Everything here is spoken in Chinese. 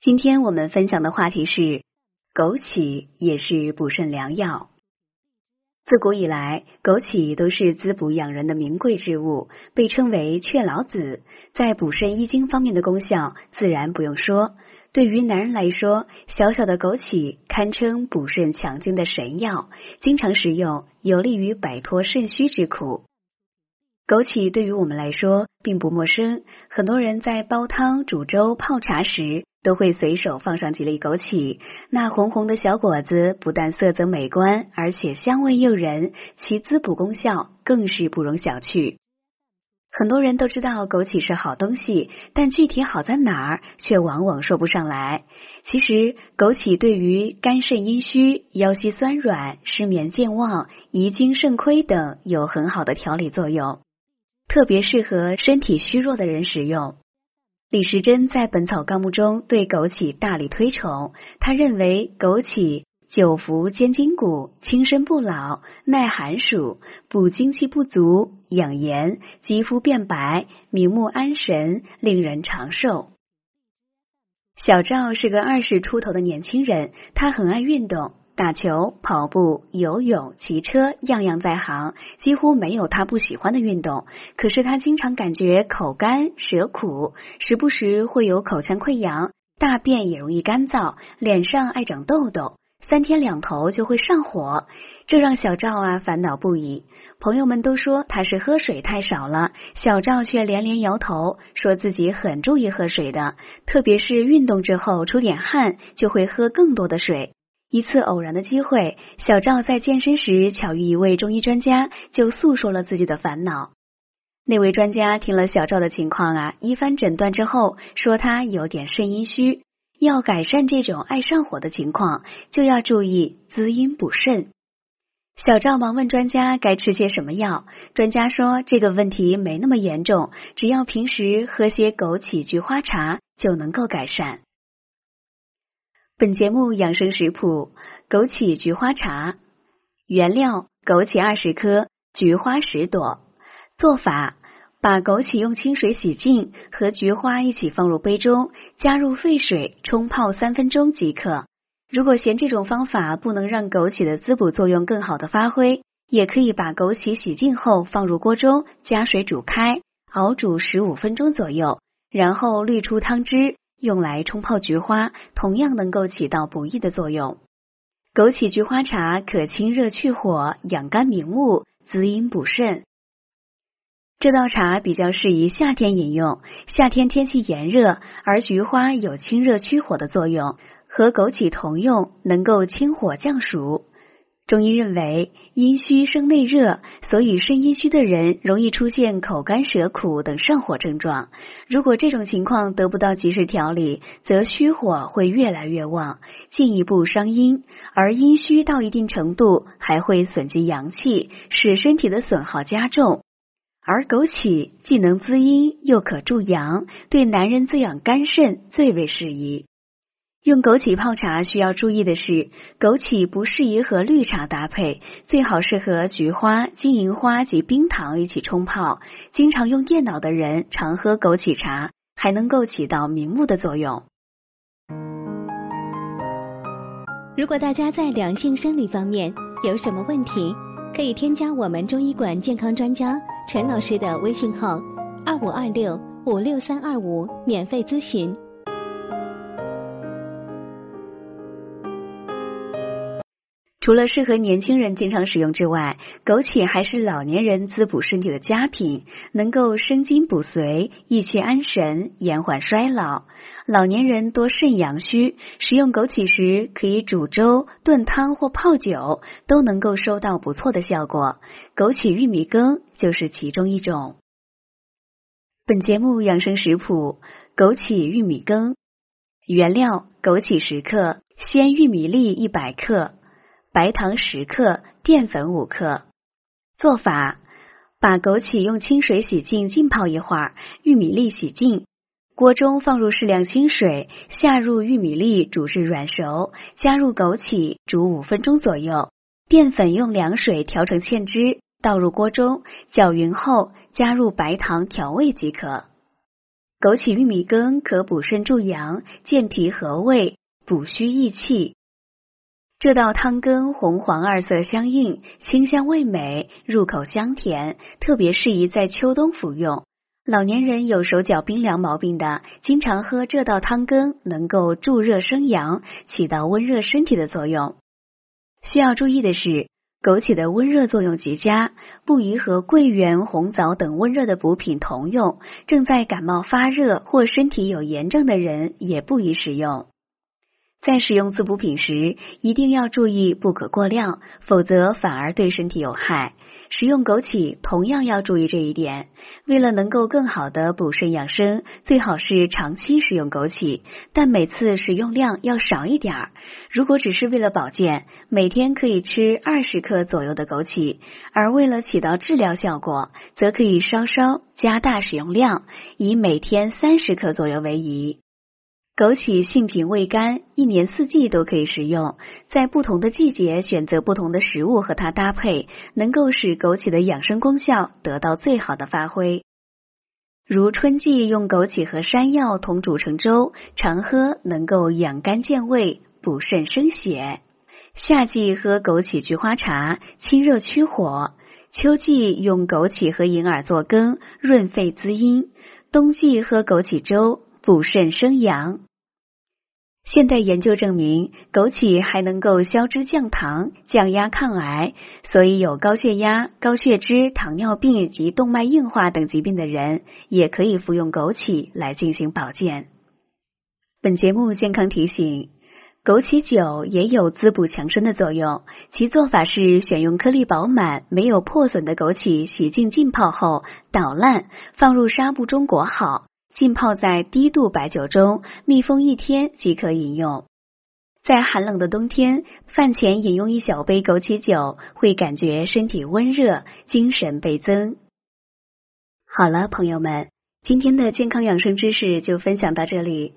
今天我们分享的话题是枸杞也是补肾良药。自古以来，枸杞都是滋补养人的名贵之物，被称为雀老子，在补肾益精方面的功效自然不用说。对于男人来说，小小的枸杞堪称补肾强精的神药，经常食用有利于摆脱肾虚之苦。枸杞对于我们来说并不陌生，很多人在煲汤、煮粥、泡茶时。都会随手放上几粒枸杞，那红红的小果子不但色泽美观，而且香味诱人，其滋补功效更是不容小觑。很多人都知道枸杞是好东西，但具体好在哪儿，却往往说不上来。其实，枸杞对于肝肾阴虚、腰膝酸软、失眠健忘、遗精肾亏等有很好的调理作用，特别适合身体虚弱的人使用。李时珍在《本草纲目》中对枸杞大力推崇，他认为枸杞久服坚筋骨、轻身不老、耐寒暑、补精气不足、养颜、肌肤变白、明目安神，令人长寿。小赵是个二十出头的年轻人，他很爱运动。打球、跑步、游泳、骑车，样样在行，几乎没有他不喜欢的运动。可是他经常感觉口干舌苦，时不时会有口腔溃疡，大便也容易干燥，脸上爱长痘痘，三天两头就会上火，这让小赵啊烦恼不已。朋友们都说他是喝水太少了，小赵却连连摇头，说自己很注意喝水的，特别是运动之后出点汗，就会喝更多的水。一次偶然的机会，小赵在健身时巧遇一位中医专家，就诉说了自己的烦恼。那位专家听了小赵的情况啊，一番诊断之后，说他有点肾阴虚，要改善这种爱上火的情况，就要注意滋阴补肾。小赵忙问专家该吃些什么药，专家说这个问题没那么严重，只要平时喝些枸杞菊花茶就能够改善。本节目养生食谱：枸杞菊花茶。原料：枸杞二十颗，菊花十朵。做法：把枸杞用清水洗净，和菊花一起放入杯中，加入沸水冲泡三分钟即可。如果嫌这种方法不能让枸杞的滋补作用更好的发挥，也可以把枸杞洗净后放入锅中，加水煮开，熬煮十五分钟左右，然后滤出汤汁。用来冲泡菊花，同样能够起到补益的作用。枸杞菊花茶可清热去火、养肝明目、滋阴补肾。这道茶比较适宜夏天饮用，夏天天气炎热，而菊花有清热驱火的作用，和枸杞同用，能够清火降暑。中医认为，阴虚生内热，所以肾阴虚的人容易出现口干舌苦等上火症状。如果这种情况得不到及时调理，则虚火会越来越旺，进一步伤阴。而阴虚到一定程度，还会损及阳气，使身体的损耗加重。而枸杞既能滋阴，又可助阳，对男人滋养肝肾最为适宜。用枸杞泡茶需要注意的是，枸杞不适宜和绿茶搭配，最好是和菊花、金银花及冰糖一起冲泡。经常用电脑的人常喝枸杞茶，还能够起到明目的作用。如果大家在两性生理方面有什么问题，可以添加我们中医馆健康专家陈老师的微信号：二五二六五六三二五，免费咨询。除了适合年轻人经常使用之外，枸杞还是老年人滋补身体的佳品，能够生津补髓、益气安神、延缓衰老。老年人多肾阳虚，食用枸杞时可以煮粥、炖汤或泡酒，都能够收到不错的效果。枸杞玉米羹就是其中一种。本节目养生食谱：枸杞玉米羹。原料：枸杞十克，鲜玉米粒一百克。白糖十克，淀粉五克。做法：把枸杞用清水洗净，浸泡一会儿；玉米粒洗净，锅中放入适量清水，下入玉米粒煮至软熟，加入枸杞煮五分钟左右。淀粉用凉水调成芡汁，倒入锅中搅匀后，加入白糖调味即可。枸杞玉米羹可补肾助阳、健脾和胃、补虚益气。这道汤羹红黄二色相映，清香味美，入口香甜，特别适宜在秋冬服用。老年人有手脚冰凉毛病的，经常喝这道汤羹，能够助热生阳，起到温热身体的作用。需要注意的是，枸杞的温热作用极佳，不宜和桂圆、红枣等温热的补品同用。正在感冒发热或身体有炎症的人，也不宜食用。在使用滋补品时，一定要注意不可过量，否则反而对身体有害。食用枸杞同样要注意这一点。为了能够更好的补肾养生，最好是长期食用枸杞，但每次食用量要少一点儿。如果只是为了保健，每天可以吃二十克左右的枸杞；而为了起到治疗效果，则可以稍稍加大使用量，以每天三十克左右为宜。枸杞性平味甘，一年四季都可以食用。在不同的季节选择不同的食物和它搭配，能够使枸杞的养生功效得到最好的发挥。如春季用枸杞和山药同煮成粥，常喝能够养肝健胃、补肾生血；夏季喝枸杞菊花茶，清热驱火；秋季用枸杞和银耳做羹，润肺滋阴；冬季喝枸杞粥，补肾生阳。现代研究证明，枸杞还能够消脂降糖、降压抗癌，所以有高血压、高血脂、糖尿病及动脉硬化等疾病的人，也可以服用枸杞来进行保健。本节目健康提醒：枸杞酒也有滋补强身的作用，其做法是选用颗粒饱满、没有破损的枸杞，洗净浸泡后捣烂，放入纱布中裹好。浸泡在低度白酒中，密封一天即可饮用。在寒冷的冬天，饭前饮用一小杯枸杞酒，会感觉身体温热，精神倍增。好了，朋友们，今天的健康养生知识就分享到这里。